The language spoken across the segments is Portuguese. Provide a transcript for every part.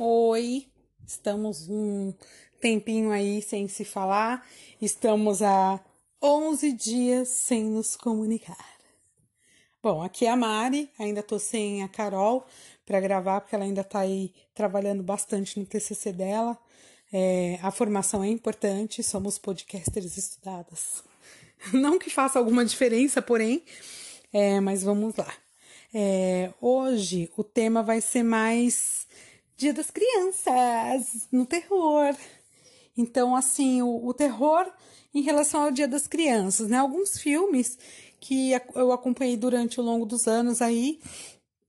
Oi, estamos um tempinho aí sem se falar, estamos há 11 dias sem nos comunicar. Bom, aqui é a Mari, ainda tô sem a Carol para gravar, porque ela ainda tá aí trabalhando bastante no TCC dela. É, a formação é importante, somos podcasters estudadas. Não que faça alguma diferença, porém, é, mas vamos lá. É, hoje o tema vai ser mais Dia das Crianças, no terror. Então, assim, o, o terror em relação ao Dia das Crianças, né? Alguns filmes que eu acompanhei durante o longo dos anos aí,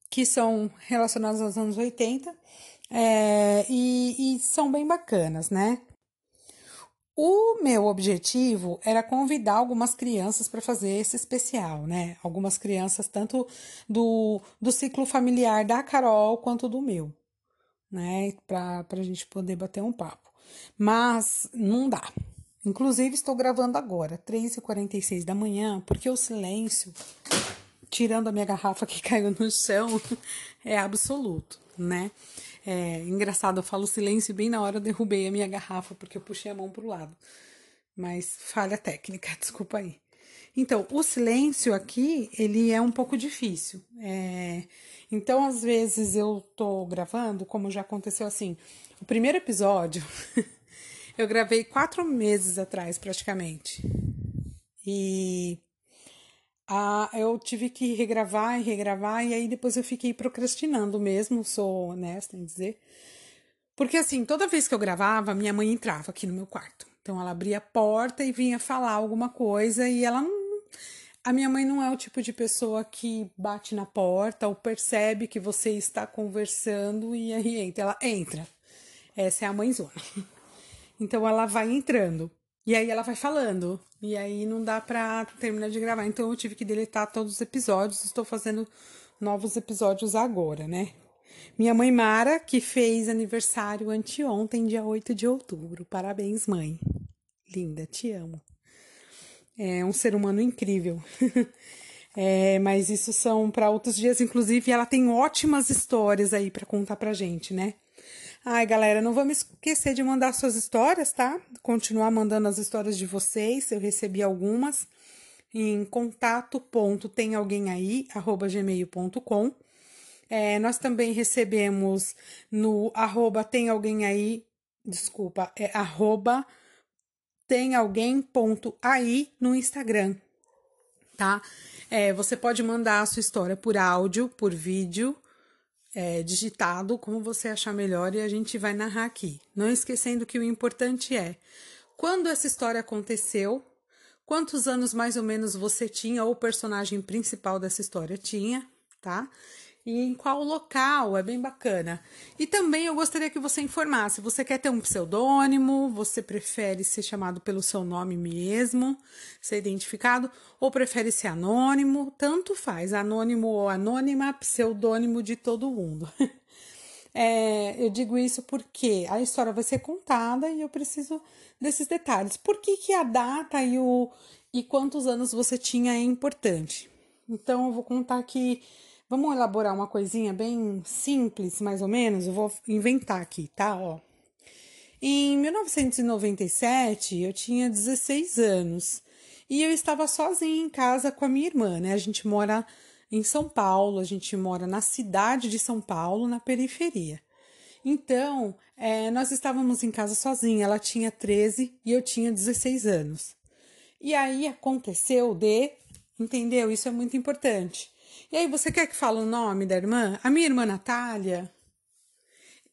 que são relacionados aos anos 80, é, e, e são bem bacanas, né? O meu objetivo era convidar algumas crianças para fazer esse especial, né? Algumas crianças, tanto do, do ciclo familiar da Carol quanto do meu né? Para a gente poder bater um papo. Mas não dá. Inclusive, estou gravando agora, 3h46 da manhã, porque o silêncio, tirando a minha garrafa que caiu no chão, é absoluto, né? É engraçado, eu falo silêncio bem na hora eu derrubei a minha garrafa, porque eu puxei a mão pro lado. Mas falha técnica, desculpa aí. Então, o silêncio aqui, ele é um pouco difícil. É... Então, às vezes eu tô gravando, como já aconteceu assim, o primeiro episódio eu gravei quatro meses atrás, praticamente. E eu tive que regravar e regravar, e aí depois eu fiquei procrastinando mesmo, sou honesta em dizer. Porque assim, toda vez que eu gravava, minha mãe entrava aqui no meu quarto. Então ela abria a porta e vinha falar alguma coisa e ela não a minha mãe não é o tipo de pessoa que bate na porta ou percebe que você está conversando e aí entra. Ela entra. Essa é a mãezona. Então ela vai entrando. E aí ela vai falando. E aí não dá pra terminar de gravar. Então eu tive que deletar todos os episódios. Estou fazendo novos episódios agora, né? Minha mãe Mara, que fez aniversário anteontem, dia 8 de outubro. Parabéns, mãe. Linda, te amo é um ser humano incrível. é, mas isso são para outros dias, inclusive ela tem ótimas histórias aí para contar pra gente, né? Ai, galera, não vamos esquecer de mandar suas histórias, tá? Continuar mandando as histórias de vocês, eu recebi algumas em contato ponto tem alguém aí arroba gmail.com é, nós também recebemos no arroba tem alguém aí desculpa é arroba tem alguém.aí no Instagram, tá? É, você pode mandar a sua história por áudio, por vídeo, é, digitado, como você achar melhor, e a gente vai narrar aqui. Não esquecendo que o importante é quando essa história aconteceu, quantos anos mais ou menos você tinha, ou o personagem principal dessa história tinha, tá? E em qual local, é bem bacana. E também eu gostaria que você informasse, você quer ter um pseudônimo, você prefere ser chamado pelo seu nome mesmo, ser identificado, ou prefere ser anônimo, tanto faz, anônimo ou anônima, pseudônimo de todo mundo. É, eu digo isso porque a história vai ser contada e eu preciso desses detalhes. Por que, que a data e, o, e quantos anos você tinha é importante? Então, eu vou contar aqui Vamos elaborar uma coisinha bem simples, mais ou menos? Eu vou inventar aqui, tá? Ó. Em 1997, eu tinha 16 anos e eu estava sozinha em casa com a minha irmã, né? A gente mora em São Paulo, a gente mora na cidade de São Paulo, na periferia. Então, é, nós estávamos em casa sozinha, ela tinha 13 e eu tinha 16 anos. E aí aconteceu de, entendeu? Isso é muito importante. E aí, você quer que fale o nome da irmã? A minha irmã Natália.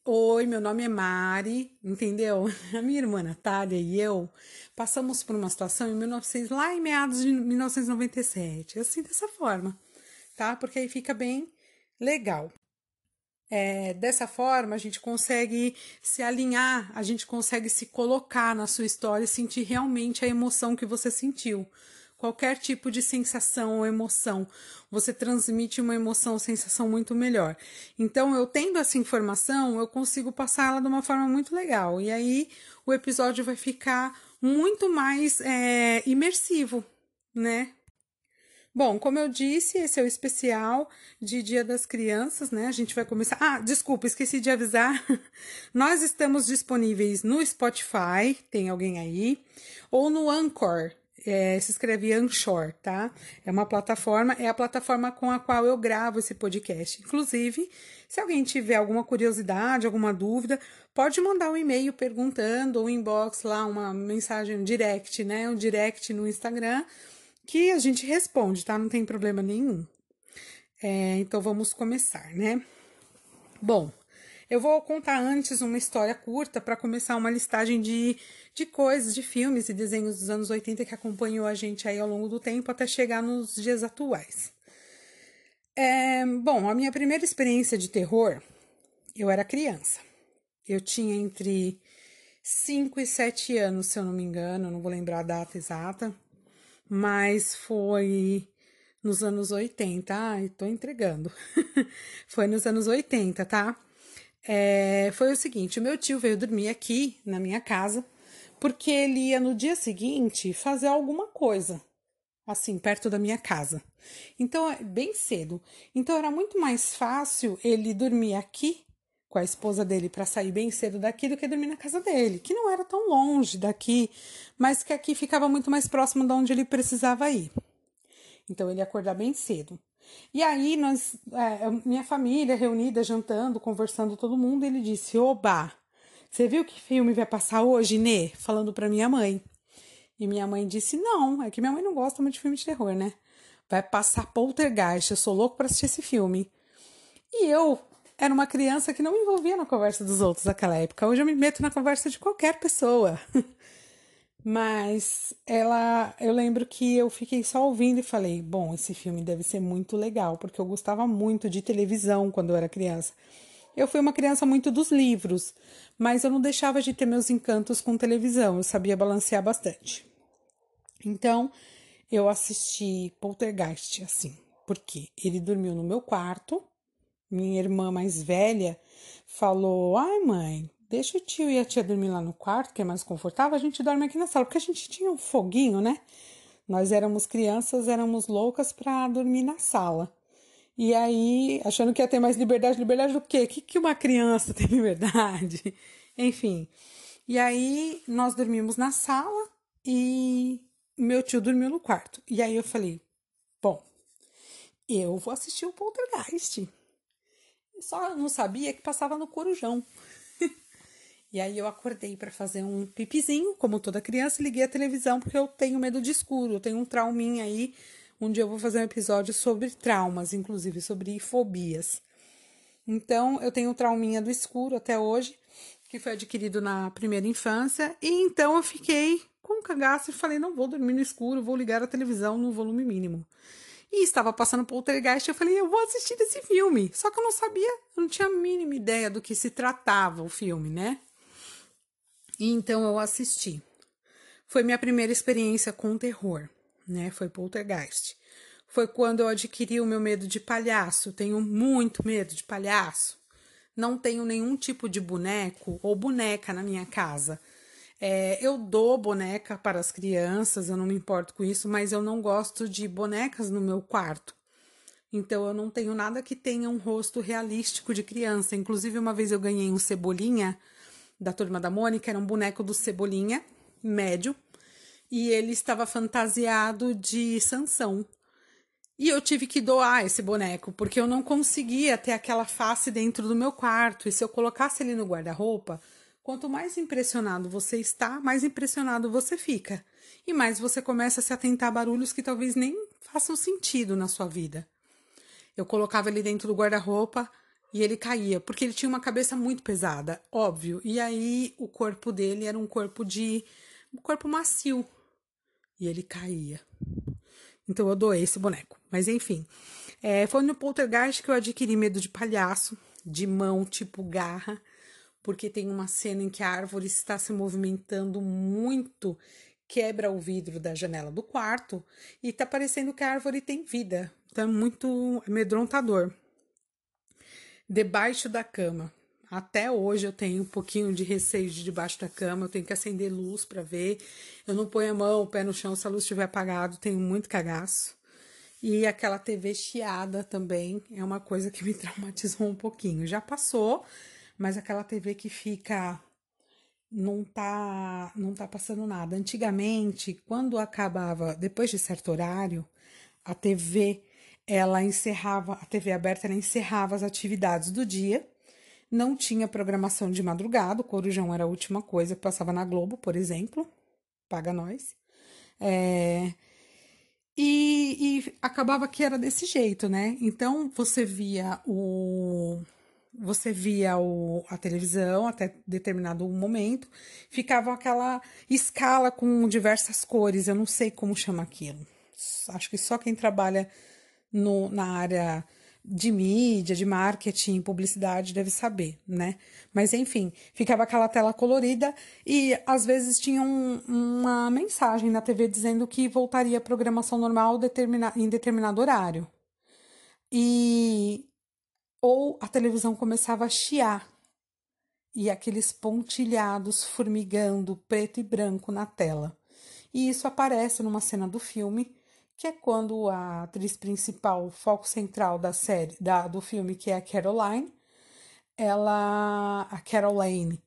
Oi, meu nome é Mari, entendeu? A minha irmã Natália e eu passamos por uma situação em 1900, lá em meados de 1997, assim dessa forma, tá? Porque aí fica bem legal. É, dessa forma, a gente consegue se alinhar, a gente consegue se colocar na sua história e sentir realmente a emoção que você sentiu qualquer tipo de sensação ou emoção. Você transmite uma emoção ou sensação muito melhor. Então, eu tendo essa informação, eu consigo passar ela de uma forma muito legal. E aí, o episódio vai ficar muito mais é, imersivo, né? Bom, como eu disse, esse é o especial de Dia das Crianças, né? A gente vai começar. Ah, desculpa, esqueci de avisar. Nós estamos disponíveis no Spotify, tem alguém aí, ou no Anchor. É, se escreve Anchor, tá? É uma plataforma, é a plataforma com a qual eu gravo esse podcast. Inclusive, se alguém tiver alguma curiosidade, alguma dúvida, pode mandar um e-mail perguntando, ou inbox lá, uma mensagem, um direct, né? Um direct no Instagram que a gente responde, tá? Não tem problema nenhum. É, então vamos começar, né? Bom, eu vou contar antes uma história curta para começar uma listagem de, de coisas, de filmes e desenhos dos anos 80 que acompanhou a gente aí ao longo do tempo até chegar nos dias atuais. É, bom, a minha primeira experiência de terror, eu era criança. Eu tinha entre 5 e 7 anos, se eu não me engano, não vou lembrar a data exata mas foi nos anos 80. Ai, tô entregando. foi nos anos 80, tá? É, foi o seguinte: o meu tio veio dormir aqui na minha casa, porque ele ia no dia seguinte fazer alguma coisa, assim, perto da minha casa. Então, é bem cedo. Então, era muito mais fácil ele dormir aqui com a esposa dele para sair bem cedo daqui do que dormir na casa dele, que não era tão longe daqui, mas que aqui ficava muito mais próximo de onde ele precisava ir. Então ele ia acordar bem cedo. E aí nós, é, minha família reunida, jantando, conversando todo mundo, ele disse: "Oba, você viu que filme vai passar hoje, Nê?" Falando para minha mãe. E minha mãe disse: "Não, é que minha mãe não gosta muito de filme de terror, né? Vai passar Poltergeist, eu sou louco para assistir esse filme." E eu, era uma criança que não me envolvia na conversa dos outros naquela época. Hoje eu me meto na conversa de qualquer pessoa. Mas ela, eu lembro que eu fiquei só ouvindo e falei: bom, esse filme deve ser muito legal, porque eu gostava muito de televisão quando eu era criança. Eu fui uma criança muito dos livros, mas eu não deixava de ter meus encantos com televisão, eu sabia balancear bastante. Então, eu assisti Poltergeist assim, porque ele dormiu no meu quarto, minha irmã mais velha falou: Ai, mãe, deixa o tio e a tia dormir lá no quarto, que é mais confortável, a gente dorme aqui na sala, porque a gente tinha um foguinho, né? Nós éramos crianças, éramos loucas para dormir na sala. E aí, achando que ia ter mais liberdade, liberdade do quê? O que, que uma criança tem liberdade? Enfim. E aí, nós dormimos na sala e meu tio dormiu no quarto. E aí eu falei: bom, eu vou assistir o Poltergeist. Só não sabia que passava no Corujão. E aí eu acordei para fazer um pipizinho, como toda criança, liguei a televisão porque eu tenho medo de escuro, eu tenho um trauminha aí. Dia eu vou fazer um episódio sobre traumas, inclusive sobre fobias. Então, eu tenho um trauminha do escuro até hoje, que foi adquirido na primeira infância, e então eu fiquei com um cagaço e falei: não vou dormir no escuro, vou ligar a televisão no volume mínimo. E estava passando Poltergeist, eu falei, eu vou assistir esse filme. Só que eu não sabia, eu não tinha a mínima ideia do que se tratava o filme, né? E então eu assisti. Foi minha primeira experiência com terror, né? Foi Poltergeist. Foi quando eu adquiri o meu medo de palhaço. Tenho muito medo de palhaço. Não tenho nenhum tipo de boneco ou boneca na minha casa. É, eu dou boneca para as crianças, eu não me importo com isso, mas eu não gosto de bonecas no meu quarto. Então eu não tenho nada que tenha um rosto realístico de criança. Inclusive, uma vez eu ganhei um cebolinha da turma da Mônica, era um boneco do Cebolinha, médio, e ele estava fantasiado de Sansão. E eu tive que doar esse boneco, porque eu não conseguia ter aquela face dentro do meu quarto. E se eu colocasse ele no guarda-roupa, Quanto mais impressionado você está, mais impressionado você fica. E mais você começa a se atentar a barulhos que talvez nem façam sentido na sua vida. Eu colocava ele dentro do guarda-roupa e ele caía, porque ele tinha uma cabeça muito pesada, óbvio. E aí o corpo dele era um corpo de. um corpo macio. E ele caía. Então eu doei esse boneco. Mas enfim. É, foi no poltergeist que eu adquiri medo de palhaço, de mão tipo garra porque tem uma cena em que a árvore está se movimentando muito, quebra o vidro da janela do quarto e tá parecendo que a árvore tem vida. Tá muito amedrontador. Debaixo da cama. Até hoje eu tenho um pouquinho de receio de debaixo da cama, eu tenho que acender luz para ver. Eu não ponho a mão, o pé no chão se a luz estiver apagada, tenho muito cagaço. E aquela TV chiada também é uma coisa que me traumatizou um pouquinho. Já passou, mas aquela TV que fica não tá não tá passando nada. Antigamente, quando acabava depois de certo horário, a TV ela encerrava, a TV aberta encerrava as atividades do dia. Não tinha programação de madrugada, o Corujão era a última coisa que passava na Globo, por exemplo. Paga nós. É, e, e acabava que era desse jeito, né? Então você via o você via o, a televisão até determinado momento, ficava aquela escala com diversas cores, eu não sei como chama aquilo. Acho que só quem trabalha no, na área de mídia, de marketing, publicidade deve saber, né? Mas enfim, ficava aquela tela colorida e às vezes tinha um, uma mensagem na TV dizendo que voltaria a programação normal determina, em determinado horário. E ou a televisão começava a chiar e aqueles pontilhados formigando preto e branco na tela. E isso aparece numa cena do filme que é quando a atriz principal, o foco central da série, da, do filme, que é a Caroline, ela, a Caroline,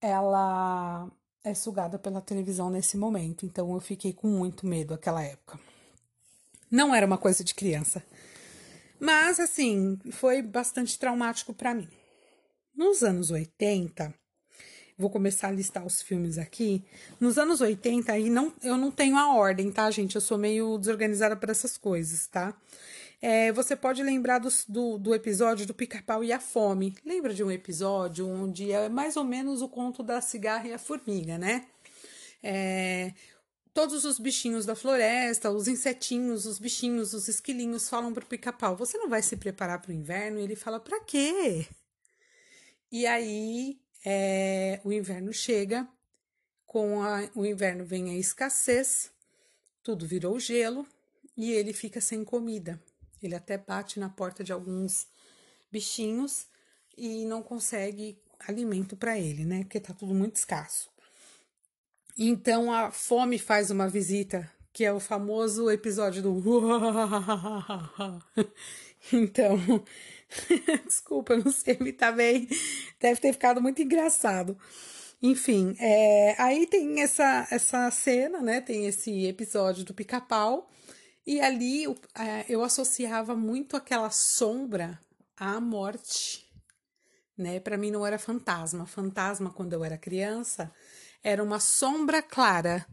ela é sugada pela televisão nesse momento, então eu fiquei com muito medo naquela época. Não era uma coisa de criança, mas assim, foi bastante traumático para mim. Nos anos 80, Vou começar a listar os filmes aqui. Nos anos 80, aí não, eu não tenho a ordem, tá, gente? Eu sou meio desorganizada para essas coisas, tá? É, você pode lembrar do, do, do episódio do Pica-Pau e a Fome. Lembra de um episódio onde é mais ou menos o conto da cigarra e a formiga, né? É, todos os bichinhos da floresta, os insetinhos, os bichinhos, os esquilinhos falam pro pica-pau: Você não vai se preparar para o inverno? E ele fala: Para quê? E aí é, o inverno chega, com a, o inverno vem a escassez, tudo virou gelo e ele fica sem comida. Ele até bate na porta de alguns bichinhos e não consegue alimento para ele, né? Porque tá tudo muito escasso. Então a fome faz uma visita, que é o famoso episódio do Então, Desculpa, eu não sei imitar bem. Deve ter ficado muito engraçado. Enfim, é, aí tem essa, essa cena, né? Tem esse episódio do pica-pau. E ali eu, é, eu associava muito aquela sombra à morte, né? Para mim não era fantasma. Fantasma, quando eu era criança, era uma sombra clara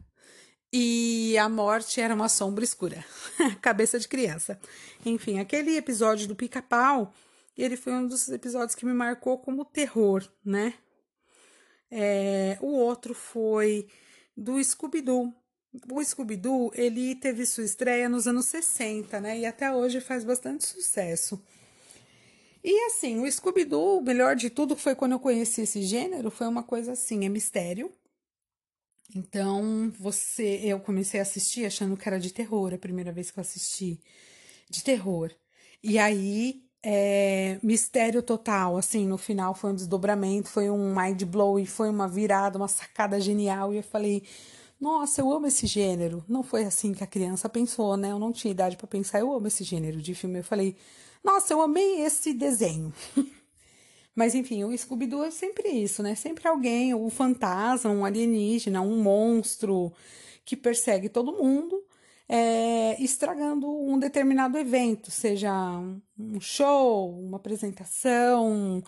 e a morte era uma sombra escura. Cabeça de criança. Enfim, aquele episódio do pica-pau, ele foi um dos episódios que me marcou como terror, né? É, o outro foi do Scooby-Doo. O Scooby-Doo, ele teve sua estreia nos anos 60, né? E até hoje faz bastante sucesso. E assim, o Scooby-Doo, o melhor de tudo foi quando eu conheci esse gênero, foi uma coisa assim, é mistério, então, você, eu comecei a assistir achando que era de terror, a primeira vez que eu assisti de terror. E aí, é, mistério total, assim, no final foi um desdobramento, foi um mind blow e foi uma virada, uma sacada genial. E eu falei, nossa, eu amo esse gênero. Não foi assim que a criança pensou, né? Eu não tinha idade para pensar, eu amo esse gênero de filme. Eu falei, nossa, eu amei esse desenho. Mas enfim, o Scooby-Doo é sempre isso, né? Sempre alguém, um fantasma, um alienígena, um monstro que persegue todo mundo, é, estragando um determinado evento, seja um show, uma apresentação,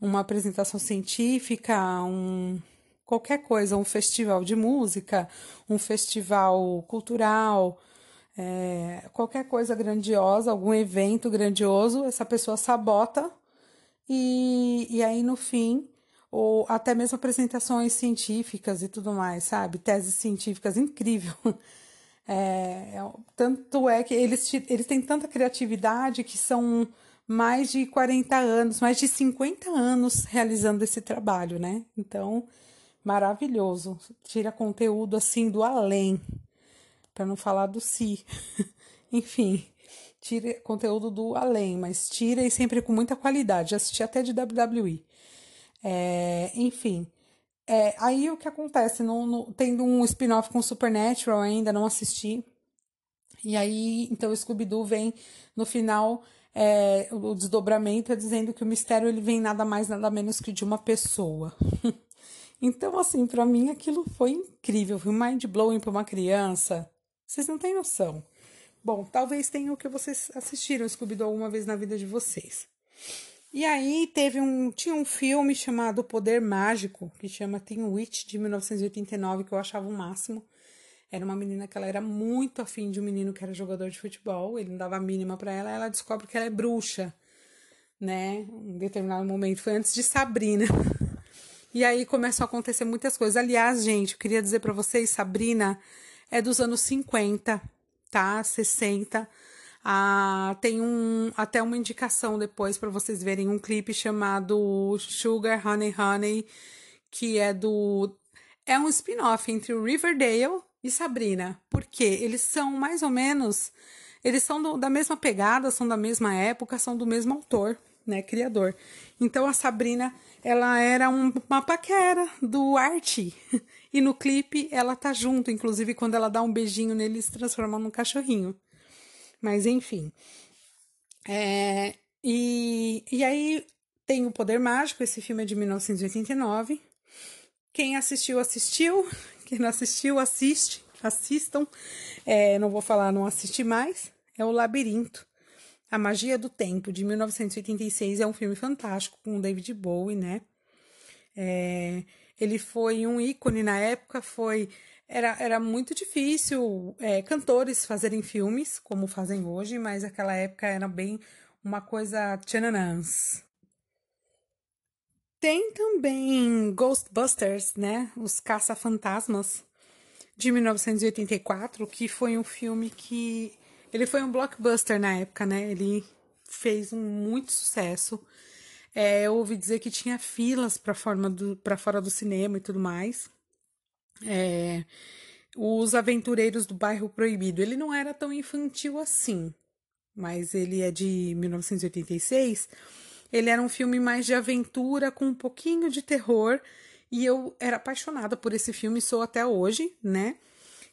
uma apresentação científica, um, qualquer coisa, um festival de música, um festival cultural. É, qualquer coisa grandiosa, algum evento grandioso, essa pessoa sabota e, e aí, no fim, ou até mesmo apresentações científicas e tudo mais, sabe? Teses científicas incrível. É, é, tanto é que eles, eles têm tanta criatividade que são mais de 40 anos, mais de 50 anos realizando esse trabalho, né? Então, maravilhoso. Tira conteúdo assim do além, para não falar do si. Enfim, tira conteúdo do além, mas tira e sempre com muita qualidade. Assisti até de WWE. É, enfim. É, aí o que acontece? No, tendo um spin-off com Supernatural ainda, não assisti. E aí, então o Scooby-Doo vem no final, é, o desdobramento é dizendo que o mistério ele vem nada mais, nada menos que de uma pessoa. então, assim, para mim aquilo foi incrível, foi mind blowing para uma criança. Vocês não têm noção. Bom, talvez tenha o que vocês assistiram Scooby-Doo alguma vez na vida de vocês. E aí teve um, tinha um filme chamado Poder Mágico, que chama Teen Witch, de 1989, que eu achava o máximo. Era uma menina que ela era muito afim de um menino que era jogador de futebol, ele não dava a mínima para ela, ela descobre que ela é bruxa, né? Em determinado momento, foi antes de Sabrina. E aí começam a acontecer muitas coisas. Aliás, gente, eu queria dizer para vocês, Sabrina é dos anos 50, tá? 60. Ah, tem um, até uma indicação depois para vocês verem um clipe chamado Sugar Honey Honey, que é do é um spin-off entre o Riverdale e Sabrina, porque eles são mais ou menos, eles são do, da mesma pegada, são da mesma época, são do mesmo autor, né, criador. Então a Sabrina, ela era um, uma paquera do Archie. E no clipe ela tá junto, inclusive quando ela dá um beijinho nele, se transforma num cachorrinho. Mas enfim. É, e, e aí tem o Poder Mágico, esse filme é de 1989. Quem assistiu, assistiu. Quem não assistiu, assiste, assistam. É, não vou falar, não assisti mais. É o Labirinto. A Magia do Tempo, de 1986. É um filme fantástico com David Bowie, né? É, ele foi um ícone na época, foi. Era, era muito difícil é, cantores fazerem filmes como fazem hoje, mas aquela época era bem uma coisa tchananãs. Tem também Ghostbusters, né? Os Caça-Fantasmas, de 1984, que foi um filme que. Ele foi um blockbuster na época, né? Ele fez um muito sucesso. É, eu ouvi dizer que tinha filas para fora do cinema e tudo mais. É, os Aventureiros do Bairro Proibido. Ele não era tão infantil assim, mas ele é de 1986 ele era um filme mais de aventura com um pouquinho de terror e eu era apaixonada por esse filme, sou até hoje, né?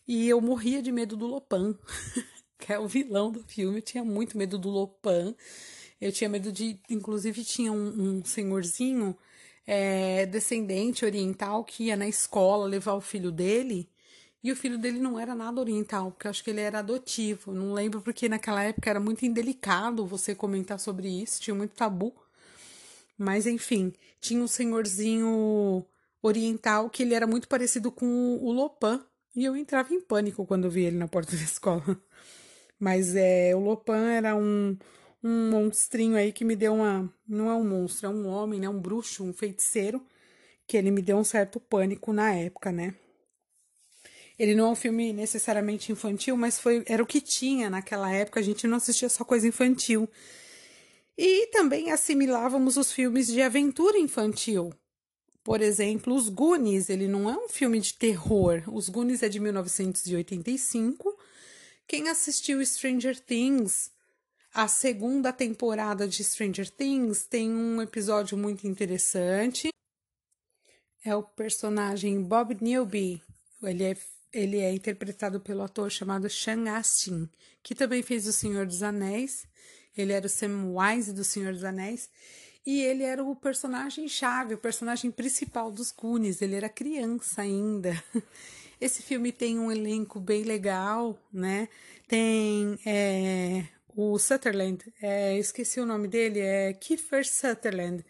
E eu morria de medo do Lopan, que é o vilão do filme. Eu tinha muito medo do Lopan. Eu tinha medo de. Inclusive, tinha um, um senhorzinho é, descendente oriental que ia na escola levar o filho dele. E o filho dele não era nada oriental, porque eu acho que ele era adotivo. Não lembro porque naquela época era muito indelicado você comentar sobre isso, tinha muito tabu. Mas enfim, tinha um senhorzinho oriental que ele era muito parecido com o Lopan. E eu entrava em pânico quando eu vi ele na porta da escola. Mas é, o Lopan era um, um monstrinho aí que me deu uma. Não é um monstro, é um homem, né? Um bruxo, um feiticeiro. Que ele me deu um certo pânico na época, né? Ele não é um filme necessariamente infantil, mas foi era o que tinha naquela época. A gente não assistia só coisa infantil. E também assimilávamos os filmes de aventura infantil. Por exemplo, Os Goonies, ele não é um filme de terror. Os Goonies é de 1985. Quem assistiu Stranger Things, a segunda temporada de Stranger Things, tem um episódio muito interessante. É o personagem Bob Newby. Ele é, ele é interpretado pelo ator chamado Sean Astin, que também fez O Senhor dos Anéis ele era o Samwise do Senhor dos Anéis. E ele era o personagem chave, o personagem principal dos Goonies. Ele era criança ainda. Esse filme tem um elenco bem legal, né? Tem é, o Sutherland, é, esqueci o nome dele, é Kiefer Sutherland.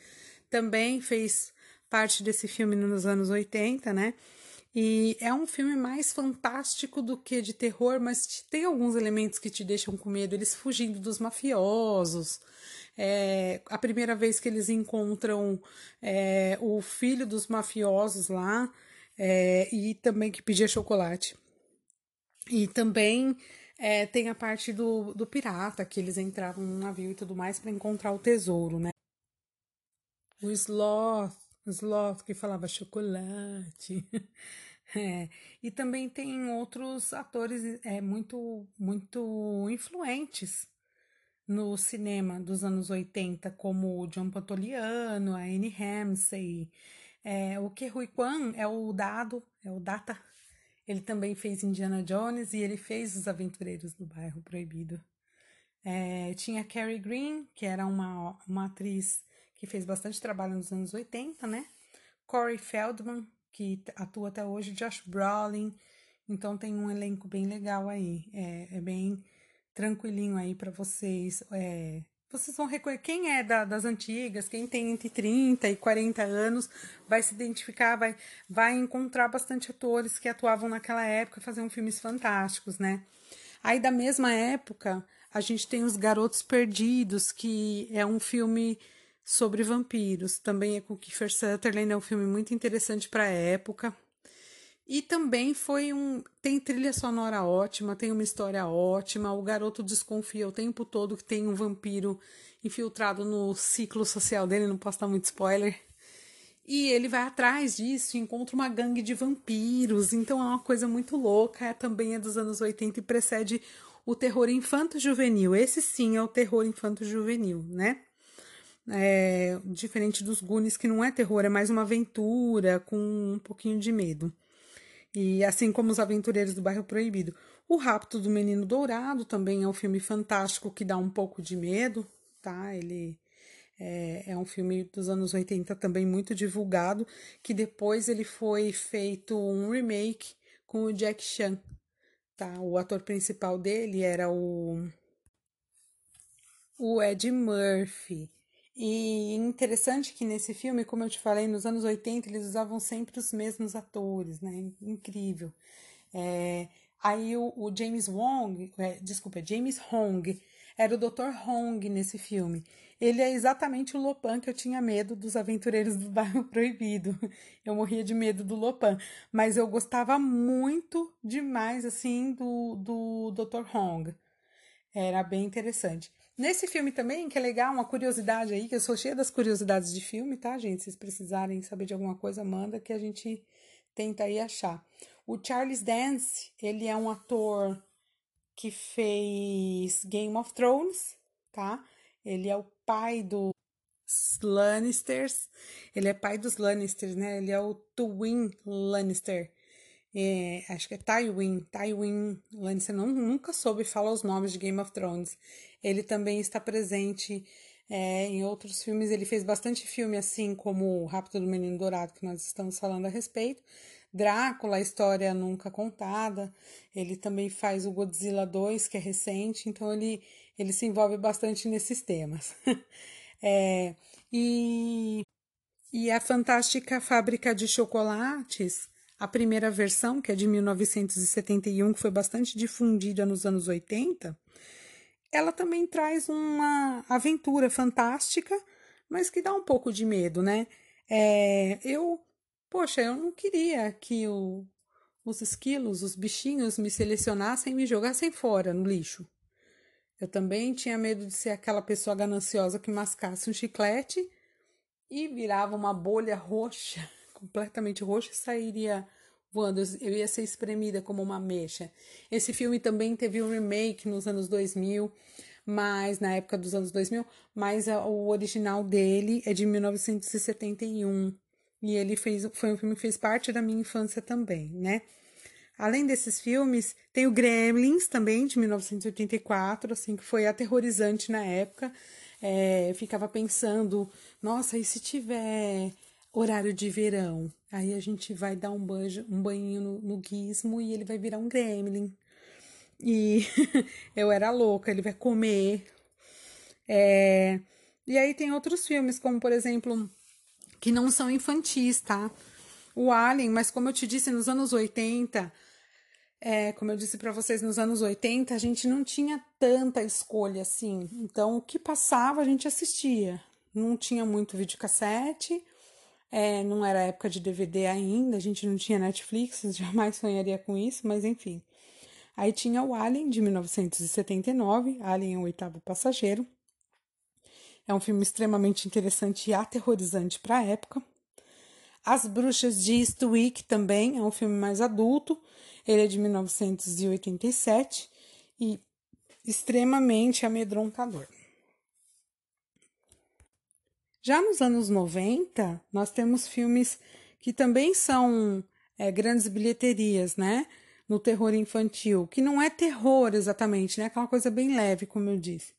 Também fez parte desse filme nos anos 80, né? E é um filme mais fantástico do que de terror, mas tem alguns elementos que te deixam com medo. Eles fugindo dos mafiosos. É, a primeira vez que eles encontram é, o filho dos mafiosos lá, é, e também que pedia chocolate. E também é, tem a parte do, do pirata, que eles entravam num navio e tudo mais para encontrar o tesouro, né? O Sloth Sloth que falava chocolate. é. E também tem outros atores é, muito, muito influentes no cinema dos anos 80, como o John Pantoliano, a Anne Ramsey. É, o Ke Huy Kwan é o dado, é o Data. Ele também fez Indiana Jones e ele fez Os Aventureiros do Bairro Proibido. É, tinha Carrie Green, que era uma, uma atriz que fez bastante trabalho nos anos 80, né? Corey Feldman, que atua até hoje, Josh Brolin. Então tem um elenco bem legal aí. É, é bem tranquilinho aí para vocês. É, vocês vão reconhecer. Quem é da, das antigas, quem tem entre 30 e 40 anos, vai se identificar, vai, vai encontrar bastante atores que atuavam naquela época, faziam filmes fantásticos, né? Aí da mesma época, a gente tem Os Garotos Perdidos, que é um filme sobre vampiros. Também é com Kiefer Sutherland, é um filme muito interessante para a época. E também foi um. Tem trilha sonora ótima, tem uma história ótima. O garoto desconfia o tempo todo que tem um vampiro infiltrado no ciclo social dele, não posso dar muito spoiler. E ele vai atrás disso, encontra uma gangue de vampiros. Então é uma coisa muito louca. É, também é dos anos 80 e precede o terror infanto-juvenil. Esse sim é o terror infanto-juvenil, né? É, diferente dos Goonies, que não é terror, é mais uma aventura com um pouquinho de medo. E assim como Os Aventureiros do Bairro Proibido. O Rapto do Menino Dourado também é um filme fantástico que dá um pouco de medo, tá? Ele é, é, um filme dos anos 80 também muito divulgado, que depois ele foi feito um remake com o Jack Chan, tá? O ator principal dele era o o Ed Murphy. E interessante que nesse filme, como eu te falei, nos anos 80 eles usavam sempre os mesmos atores, né? Incrível. É, aí o, o, James Wong, é, desculpa, James Hong, era o Dr. Hong nesse filme. Ele é exatamente o Lopan que eu tinha medo dos aventureiros do bairro proibido. Eu morria de medo do Lopan, mas eu gostava muito demais assim do, do Dr. Hong. Era bem interessante. Nesse filme também, que é legal, uma curiosidade aí, que eu sou cheia das curiosidades de filme, tá, gente? Se vocês precisarem saber de alguma coisa, manda que a gente tenta aí achar. O Charles Dance, ele é um ator que fez Game of Thrones, tá? Ele é o pai dos Lannisters. Ele é pai dos Lannisters, né? Ele é o Tywin Lannister. É, acho que é Tywin, Tywin Lannister, não, nunca soube falar os nomes de Game of Thrones. Ele também está presente é, em outros filmes, ele fez bastante filme assim como O Rápido do Menino Dourado, que nós estamos falando a respeito. Drácula, a história nunca contada. Ele também faz o Godzilla 2, que é recente, então ele, ele se envolve bastante nesses temas. é, e, e a fantástica fábrica de chocolates a primeira versão, que é de 1971, que foi bastante difundida nos anos 80, ela também traz uma aventura fantástica, mas que dá um pouco de medo, né? É, eu, poxa, eu não queria que o, os esquilos, os bichinhos me selecionassem e me jogassem fora no lixo. Eu também tinha medo de ser aquela pessoa gananciosa que mascasse um chiclete e virava uma bolha roxa completamente roxo e sairia voando. Eu ia ser espremida como uma mecha. Esse filme também teve um remake nos anos 2000, mas na época dos anos 2000, mas o original dele é de 1971. E ele fez, foi um filme que fez parte da minha infância também, né? Além desses filmes, tem o Gremlins também, de 1984, assim, que foi aterrorizante na época. É, ficava pensando, nossa, e se tiver horário de verão. Aí a gente vai dar um banho, um banho no, no gizmo e ele vai virar um gremlin. E eu era louca, ele vai comer. É... E aí tem outros filmes, como por exemplo, que não são infantis, tá? O Alien, mas como eu te disse, nos anos 80, é, como eu disse para vocês, nos anos 80, a gente não tinha tanta escolha assim. Então, o que passava, a gente assistia. Não tinha muito videocassete é, não era época de DVD ainda, a gente não tinha Netflix, jamais sonharia com isso, mas enfim. Aí tinha o Alien, de 1979, Alien é o oitavo passageiro. É um filme extremamente interessante e aterrorizante para a época. As Bruxas de Eastwick também é um filme mais adulto. Ele é de 1987 e extremamente amedrontador. Já nos anos 90, nós temos filmes que também são é, grandes bilheterias, né? No terror infantil, que não é terror exatamente, né? Aquela coisa bem leve, como eu disse.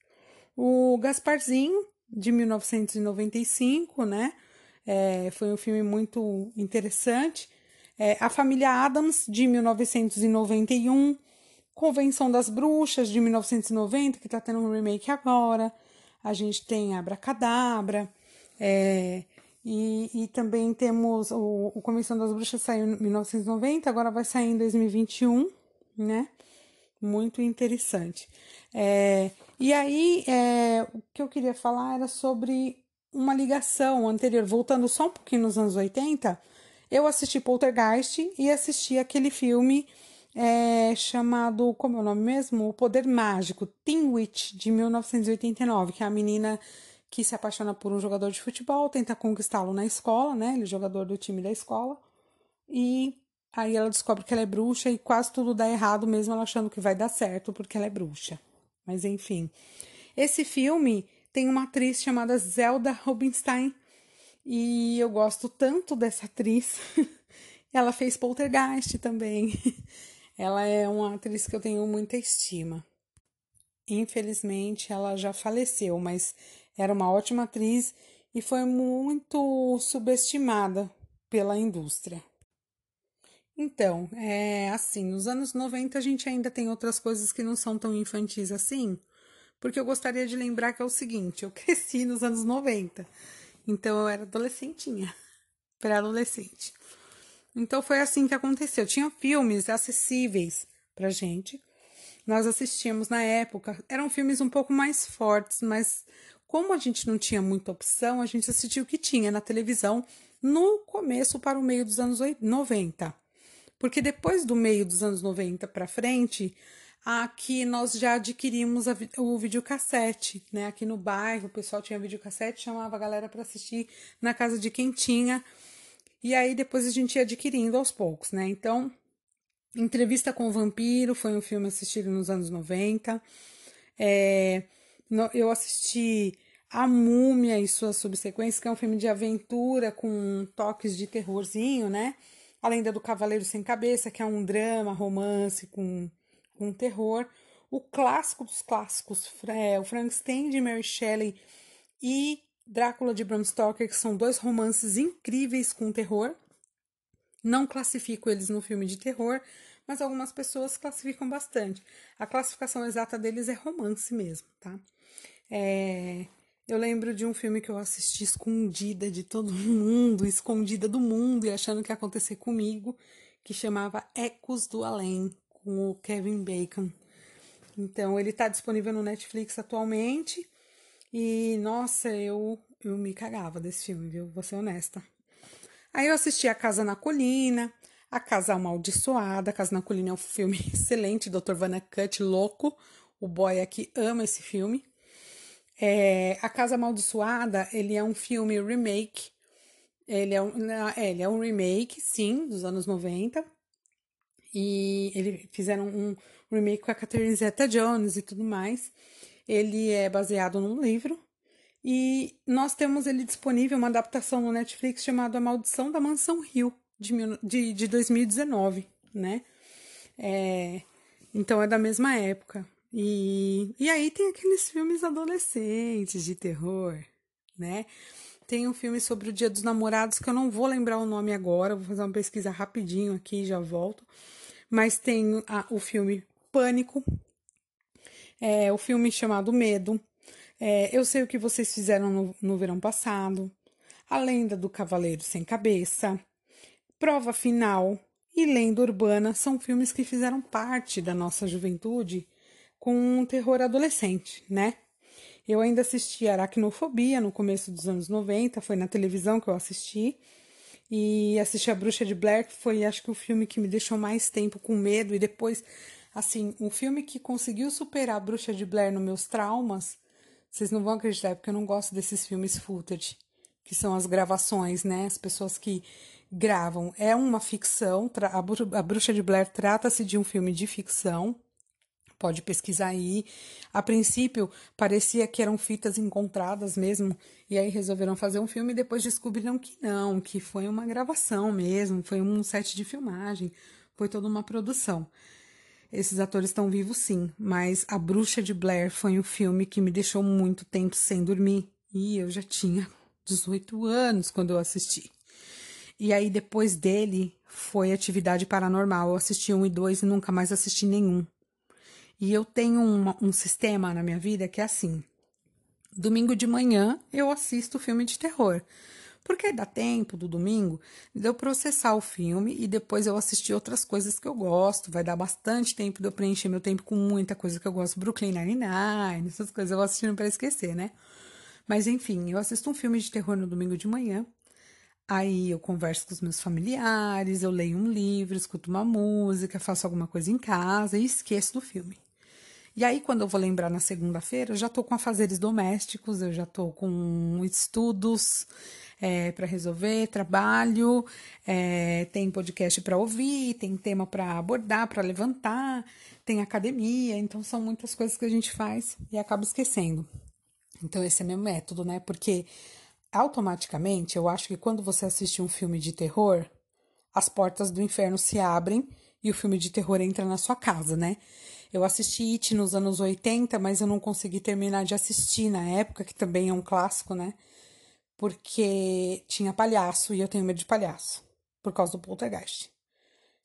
O Gasparzinho, de 1995, né? É, foi um filme muito interessante. É, a Família Adams, de 1991. Convenção das Bruxas, de 1990, que está tendo um remake agora. A gente tem Abracadabra. É, e, e também temos o, o Convenção das Bruxas saiu em 1990, agora vai sair em 2021, né? Muito interessante. É, e aí, é, o que eu queria falar era sobre uma ligação anterior, voltando só um pouquinho nos anos 80, eu assisti Poltergeist e assisti aquele filme é, chamado, como é o nome mesmo? O Poder Mágico, Teen Witch, de 1989, que é a menina que se apaixona por um jogador de futebol, tenta conquistá-lo na escola, né? Ele é jogador do time da escola. E aí ela descobre que ela é bruxa e quase tudo dá errado, mesmo ela achando que vai dar certo porque ela é bruxa. Mas enfim. Esse filme tem uma atriz chamada Zelda Rubinstein e eu gosto tanto dessa atriz. ela fez Poltergeist também. ela é uma atriz que eu tenho muita estima. Infelizmente, ela já faleceu, mas era uma ótima atriz e foi muito subestimada pela indústria. Então, é assim, nos anos 90 a gente ainda tem outras coisas que não são tão infantis assim, porque eu gostaria de lembrar que é o seguinte, eu cresci nos anos 90, então eu era adolescentinha, pré-adolescente. Então foi assim que aconteceu. Tinha filmes acessíveis pra gente. Nós assistíamos na época, eram filmes um pouco mais fortes, mas como a gente não tinha muita opção, a gente assistiu o que tinha na televisão no começo para o meio dos anos 90. Porque depois do meio dos anos 90 para frente, aqui nós já adquirimos a, o videocassete, né? Aqui no bairro o pessoal tinha videocassete, chamava a galera para assistir na casa de quem tinha. E aí depois a gente ia adquirindo aos poucos, né? Então, Entrevista com o Vampiro foi um filme assistido nos anos 90. É, eu assisti A Múmia e suas subsequências, que é um filme de aventura com toques de terrorzinho, né? A Lenda do Cavaleiro Sem Cabeça, que é um drama, romance com, com terror. O clássico dos clássicos, é, o Frankenstein de Mary Shelley e Drácula de Bram Stoker, que são dois romances incríveis com terror. Não classifico eles no filme de terror, mas algumas pessoas classificam bastante. A classificação exata deles é romance mesmo, tá? É, eu lembro de um filme que eu assisti escondida de todo mundo, escondida do mundo e achando que ia acontecer comigo, que chamava Ecos do Além, com o Kevin Bacon. Então, ele está disponível no Netflix atualmente. E, nossa, eu, eu me cagava desse filme, viu? Vou ser honesta. Aí eu assisti A Casa na Colina, A Casa Amaldiçoada. A Casa na Colina é um filme excelente, Dr. Cut louco. O boy aqui ama esse filme. É, a Casa Amaldiçoada, ele é um filme remake. Ele é, um, é, ele é um remake, sim, dos anos 90. E eles fizeram um remake com a Catherine Zeta-Jones e tudo mais. Ele é baseado num livro. E nós temos ele disponível, uma adaptação no Netflix chamada A Maldição da Mansão Rio, de, de, de 2019, né? É, então é da mesma época. E, e aí tem aqueles filmes adolescentes de terror, né? Tem um filme sobre o Dia dos Namorados que eu não vou lembrar o nome agora, vou fazer uma pesquisa rapidinho aqui e já volto. Mas tem a, o filme Pânico, é, o filme chamado Medo. É, eu sei o que vocês fizeram no, no verão passado. A Lenda do Cavaleiro Sem Cabeça. Prova Final e Lenda Urbana são filmes que fizeram parte da nossa juventude com um terror adolescente, né? Eu ainda assisti Aracnofobia no começo dos anos 90, foi na televisão que eu assisti. E assisti A Bruxa de Blair, que foi acho que o filme que me deixou mais tempo com medo. E depois, assim, um filme que conseguiu superar A Bruxa de Blair nos meus traumas. Vocês não vão acreditar, porque eu não gosto desses filmes footage, que são as gravações, né? As pessoas que gravam. É uma ficção, a Bruxa de Blair trata-se de um filme de ficção, Pode pesquisar aí. A princípio, parecia que eram fitas encontradas mesmo, e aí resolveram fazer um filme e depois descobriram que não, que foi uma gravação mesmo, foi um set de filmagem, foi toda uma produção. Esses atores estão vivos sim, mas A Bruxa de Blair foi um filme que me deixou muito tempo sem dormir, e eu já tinha 18 anos quando eu assisti. E aí, depois dele, foi Atividade Paranormal. Eu assisti um e dois e nunca mais assisti nenhum. E eu tenho uma, um sistema na minha vida que é assim: domingo de manhã eu assisto filme de terror. Porque dá tempo do domingo de eu processar o filme e depois eu assistir outras coisas que eu gosto. Vai dar bastante tempo de eu preencher meu tempo com muita coisa que eu gosto. Brooklyn Nine-Nine, essas coisas eu vou assistindo para esquecer, né? Mas enfim, eu assisto um filme de terror no domingo de manhã. Aí eu converso com os meus familiares, eu leio um livro, escuto uma música, faço alguma coisa em casa e esqueço do filme. E aí, quando eu vou lembrar na segunda-feira, eu já tô com afazeres domésticos, eu já tô com estudos é, para resolver, trabalho, é, tem podcast para ouvir, tem tema para abordar, para levantar, tem academia, então são muitas coisas que a gente faz e acaba esquecendo. Então, esse é meu método, né? Porque automaticamente eu acho que quando você assiste um filme de terror, as portas do inferno se abrem e o filme de terror entra na sua casa, né? Eu assisti It nos anos 80, mas eu não consegui terminar de assistir na época, que também é um clássico, né? Porque tinha palhaço e eu tenho medo de palhaço, por causa do poltergeist.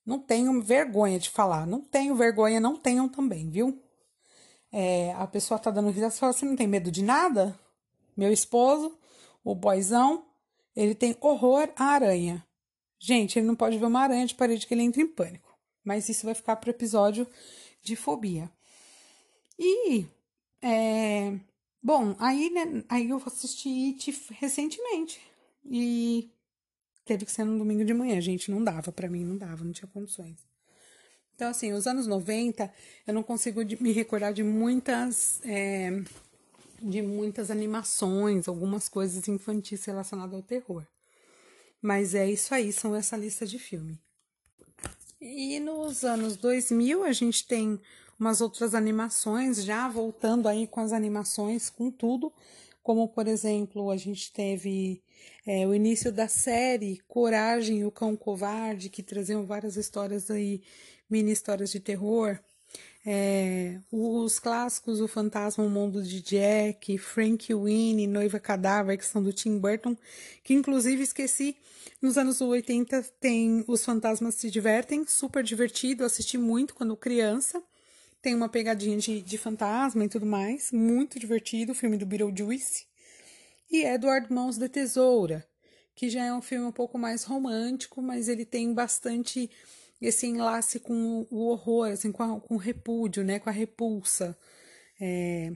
Não tenho vergonha de falar, não tenho vergonha, não tenham também, viu? É, a pessoa tá dando risada e fala: Você não tem medo de nada? Meu esposo, o boyzão, ele tem horror à aranha. Gente, ele não pode ver uma aranha de parede que ele entra em pânico. Mas isso vai ficar pro episódio de fobia. E, é, bom, aí, né, aí eu assisti It recentemente. E teve que ser no domingo de manhã, gente, não dava para mim, não dava, não tinha condições. Então, assim, os anos 90, eu não consigo me recordar de muitas, é, de muitas animações, algumas coisas infantis relacionadas ao terror. Mas é isso aí, são essa lista de filme. E nos anos 2000 a gente tem umas outras animações, já voltando aí com as animações, com tudo, como por exemplo a gente teve é, o início da série Coragem e o Cão Covarde, que traziam várias histórias aí, mini histórias de terror. É, os clássicos O Fantasma, O Mundo de Jack, Frank Winnie, Noiva Cadáver, que são do Tim Burton, que inclusive esqueci nos anos 80 tem Os Fantasmas Se Divertem, super divertido, assisti muito quando criança. Tem uma pegadinha de, de fantasma e tudo mais, muito divertido, o filme do Beetlejuice. E Edward Mãos de Tesoura, que já é um filme um pouco mais romântico, mas ele tem bastante esse enlace com o horror, assim, com, a, com o repúdio, né, com a repulsa, é,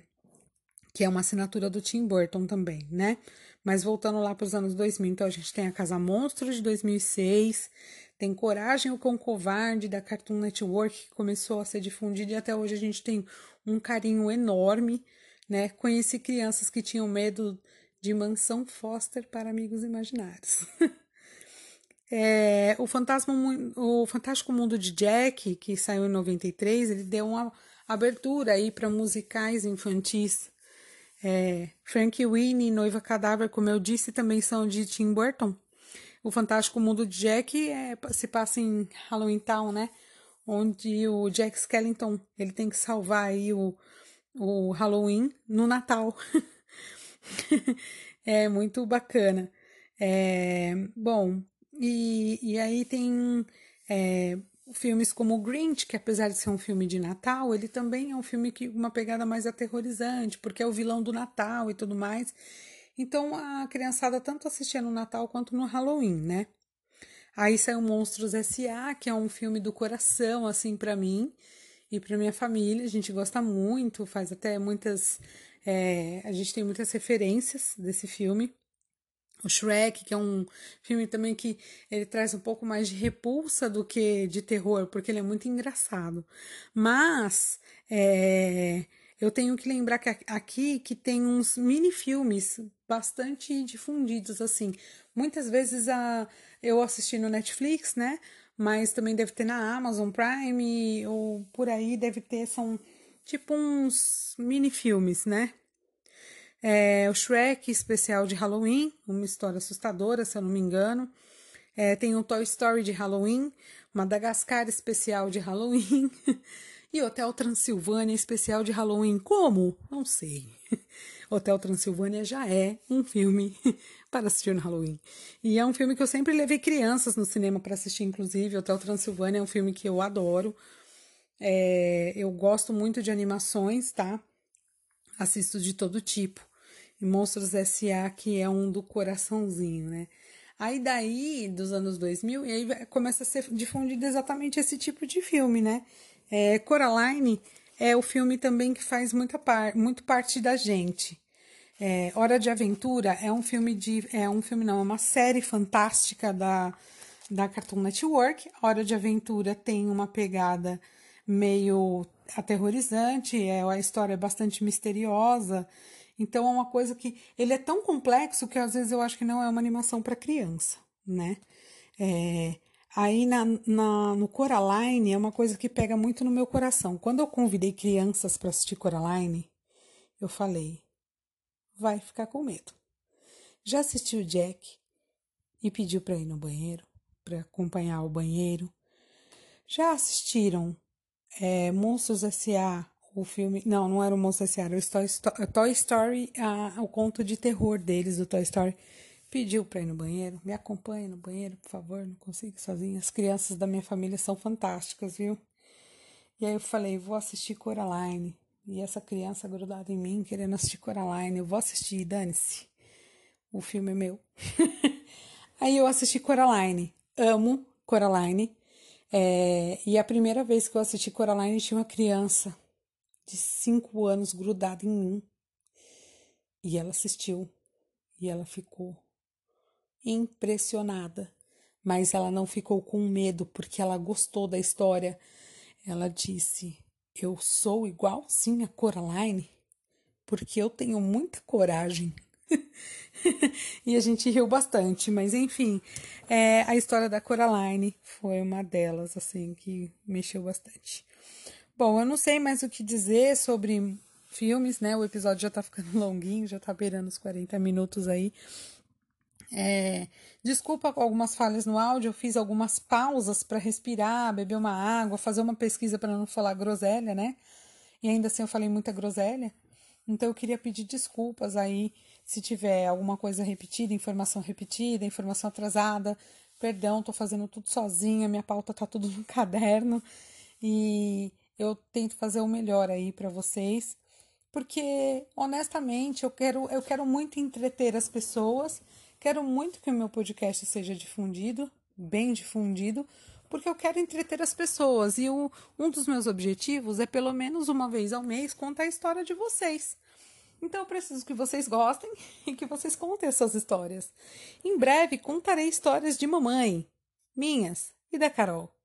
que é uma assinatura do Tim Burton também, né? Mas voltando lá para os anos 2000, então a gente tem a Casa Monstro de 2006, tem Coragem o Cão Covarde da Cartoon Network, que começou a ser difundida e até hoje a gente tem um carinho enorme, né? Conheci crianças que tinham medo de Mansão Foster para Amigos Imaginários. é, o, Fantasma, o Fantástico Mundo de Jack, que saiu em 93, ele deu uma abertura aí para musicais infantis é, Frank Winnie, Noiva Cadáver, como eu disse, também são de Tim Burton. O Fantástico Mundo de Jack é, se passa em Halloween Town, né? Onde o Jack Skellington ele tem que salvar aí o, o Halloween no Natal. é muito bacana. É, bom, e, e aí tem é, filmes como o Grinch, que apesar de ser um filme de Natal, ele também é um filme que uma pegada mais aterrorizante, porque é o vilão do Natal e tudo mais. Então a criançada tanto assistia no Natal quanto no Halloween, né? Aí saiu Monstros S.A., que é um filme do coração, assim, para mim e para minha família. A gente gosta muito, faz até muitas. É, a gente tem muitas referências desse filme o Shrek, que é um filme também que ele traz um pouco mais de repulsa do que de terror, porque ele é muito engraçado. Mas é, eu tenho que lembrar que aqui que tem uns mini filmes bastante difundidos assim. Muitas vezes a, eu assisti no Netflix, né? Mas também deve ter na Amazon Prime ou por aí deve ter são tipo uns mini filmes, né? É, o Shrek especial de Halloween, uma história assustadora, se eu não me engano. É, tem o Toy Story de Halloween, Madagascar especial de Halloween e Hotel Transilvânia especial de Halloween. Como? Não sei. Hotel Transilvânia já é um filme para assistir no Halloween. E é um filme que eu sempre levei crianças no cinema para assistir, inclusive. Hotel Transilvânia é um filme que eu adoro. É, eu gosto muito de animações, tá? Assisto de todo tipo. E Monstros S.A., que é um do coraçãozinho, né? Aí daí, dos anos 2000, e aí começa a ser difundido exatamente esse tipo de filme, né? É, Coraline é o filme também que faz muita par muito parte da gente. É, Hora de Aventura é um filme de. É um filme, não, é uma série fantástica da, da Cartoon Network. Hora de Aventura tem uma pegada meio aterrorizante, é, a história é bastante misteriosa. Então é uma coisa que ele é tão complexo que às vezes eu acho que não é uma animação para criança, né? É, aí na, na, no Coraline é uma coisa que pega muito no meu coração. Quando eu convidei crianças para assistir Coraline, eu falei: vai ficar com medo. Já assistiu Jack e pediu para ir no banheiro, para acompanhar o banheiro. Já assistiram é, Monstros S.A., o filme. Não, não era o Monstro S.A., era o Toy, Story, Toy Story a, o conto de terror deles, do Toy Story. Pediu pra ir no banheiro. Me acompanhe no banheiro, por favor, não consigo sozinha. As crianças da minha família são fantásticas, viu? E aí eu falei, vou assistir Coraline. E essa criança grudada em mim, querendo assistir Coraline. Eu vou assistir, dane-se. O filme é meu. aí eu assisti Coraline. Amo Coraline. É, e a primeira vez que eu assisti Coraline tinha uma criança de cinco anos grudada em mim. E ela assistiu e ela ficou impressionada, mas ela não ficou com medo porque ela gostou da história. Ela disse: Eu sou igual sim a Coraline, porque eu tenho muita coragem. e a gente riu bastante, mas enfim, é, a história da Coraline foi uma delas, assim, que mexeu bastante. Bom, eu não sei mais o que dizer sobre filmes, né? O episódio já tá ficando longuinho, já tá beirando os 40 minutos aí. É, desculpa algumas falhas no áudio, eu fiz algumas pausas para respirar, beber uma água, fazer uma pesquisa para não falar groselha, né? E ainda assim eu falei muita groselha. Então eu queria pedir desculpas aí se tiver alguma coisa repetida, informação repetida, informação atrasada. Perdão, tô fazendo tudo sozinha, minha pauta tá tudo no caderno. E eu tento fazer o melhor aí para vocês, porque honestamente eu quero eu quero muito entreter as pessoas, quero muito que o meu podcast seja difundido, bem difundido, porque eu quero entreter as pessoas e o, um dos meus objetivos é pelo menos uma vez ao mês contar a história de vocês. Então eu preciso que vocês gostem e que vocês contem essas histórias. Em breve contarei histórias de mamãe, minhas e da Carol.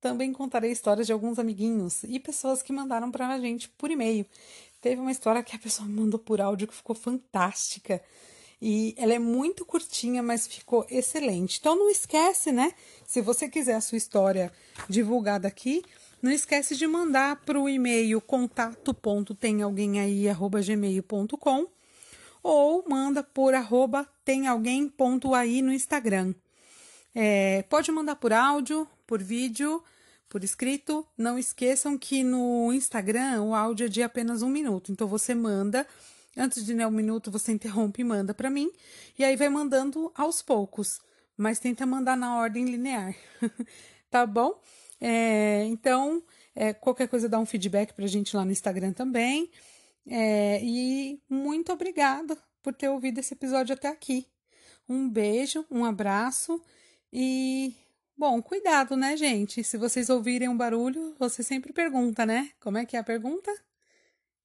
Também contarei histórias de alguns amiguinhos e pessoas que mandaram para a gente por e-mail. Teve uma história que a pessoa mandou por áudio que ficou fantástica. E ela é muito curtinha, mas ficou excelente. Então não esquece, né? Se você quiser a sua história divulgada aqui, não esquece de mandar para o e-mail contato.temalguemaí@gmail.com ou manda por arroba temalguém.aí no Instagram. É, pode mandar por áudio, por vídeo, por escrito. Não esqueçam que no Instagram o áudio é de apenas um minuto. Então você manda, antes de né, um minuto, você interrompe e manda para mim. E aí vai mandando aos poucos. Mas tenta mandar na ordem linear. tá bom? É, então, é, qualquer coisa dá um feedback pra gente lá no Instagram também. É, e muito obrigada por ter ouvido esse episódio até aqui. Um beijo, um abraço e Bom, cuidado, né, gente? Se vocês ouvirem um barulho, você sempre pergunta, né? Como é que é a pergunta?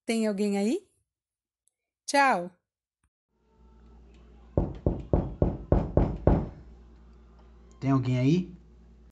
Tem alguém aí? Tchau! Tem alguém aí?